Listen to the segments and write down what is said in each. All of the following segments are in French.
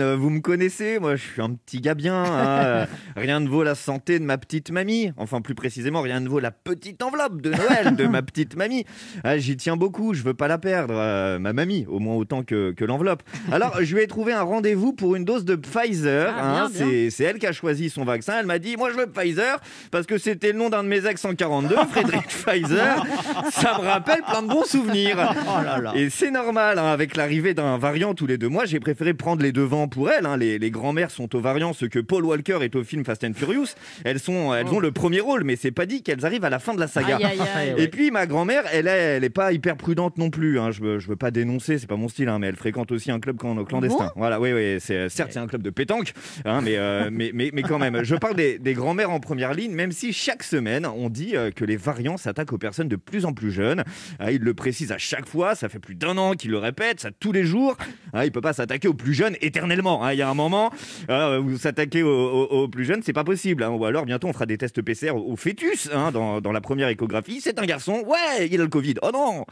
Euh, Vous me connaissez, moi je suis un petit gars bien. hein, Rien ne vaut la santé de ma petite mamie. Enfin, plus précisément, rien ne vaut la petite enveloppe de Noël de ma petite mamie. Ah, J'y tiens beaucoup, je veux pas la perdre, euh, ma mamie, au moins autant que, que l'enveloppe. Alors, je lui ai trouvé un rendez-vous pour une dose de Pfizer. Ah, hein. C'est c'est elle qui a choisi son vaccin. Elle m'a dit, moi je veux Pfizer parce que c'était le nom d'un de mes ex 142, Frédéric Pfizer. Ça me rappelle plein de bons souvenirs. Oh là là. Et c'est normal, hein, avec l'arrivée d'un variant tous les deux mois, j'ai préféré prendre les devants pour elle. hein. Les, les grands-mères sont au variant ce que Paul Walker est au film Fast and Furious. Elles, sont, elles ont le premier rôle, mais c'est pas dit qu'elles arrivent à la fin de la saga. Aïe, aïe, aïe. Et puis ma grand-mère, elle est, elle est pas hyper prudente non plus. hein. Je, veux, je veux pas dénoncer, c'est pas mon style, hein, mais elle fréquente aussi un club clan- clandestin. voilà, oui, oui. C'est certes c'est un club de pétanque, hein, mais, euh, mais, mais mais quand même. Je parle des, des grands-mères en première ligne, même si chaque semaine on dit euh, que les variants s'attaquent aux personnes de plus en plus jeunes. Ah, il le précise à chaque fois. Ça fait plus d'un an qu'il le répète, ça tous les jours. Ah, il peut pas s'attaquer aux plus jeunes éternellement. Hein. Il y a un moment euh, où s'attaquer aux, aux- aux plus jeunes, c'est pas possible. hein. Ou alors bientôt on fera des tests PCR au au fœtus hein, dans, dans la première échographie. C'est un garçon. Ouais, il a le Covid. Oh non.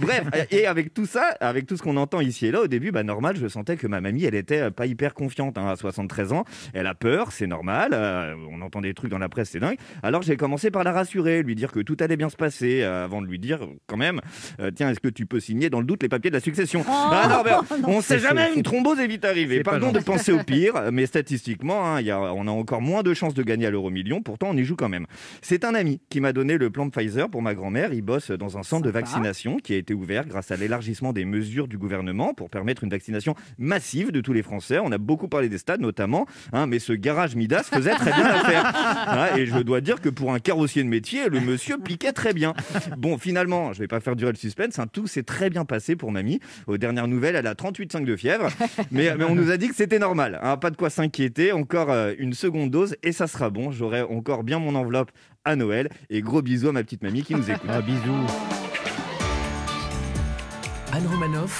Bref, et avec tout ça, avec tout ce qu'on entend ici et là, au début, bah normal, je sentais que ma mamie, elle était euh, pas hyper confiante hein, à 73 ans. Elle a peur, c'est normal. euh, on entend des trucs dans la presse, c'est dingue. Alors j'ai commencé par la rassurer, lui dire que tout allait bien se passer, euh, avant de lui dire quand même, euh, tiens, est-ce que tu peux signer dans le doute les papiers de la succession? Ah non, mais on sait jamais, une thrombose est vite arrivée. Pardon de penser au pire, mais statistiquement, hein, il y a, on a encore moins de chances de gagner à l'euro million. Pourtant, on y joue quand même. C'est un ami qui m'a donné le plan de Pfizer pour ma grand-mère. Il bosse dans un centre de vaccination qui a été ouvert grâce à l'élargissement des mesures du gouvernement pour permettre une vaccination massive de tous les Français. On a beaucoup parlé des stades notamment, hein, mais ce garage Midas faisait très bien l'affaire. Hein, et je dois dire que pour un carrossier de métier, le monsieur piquait très bien. Bon, finalement, je vais pas faire durer le suspense. hein, tout s'est très bien passé pour mamie. Aux dernières nouvelles, elle a 38,5 de fièvre, mais, mais on nous a dit que c'était normal. hein, pas de quoi s'inquiéter. Encore euh, une seconde dose et ça sera bon. J'aurai encore bien mon enveloppe à Noël. Et gros bisous à ma petite mamie qui nous écoute. Ah, bisous. Anne Romanoff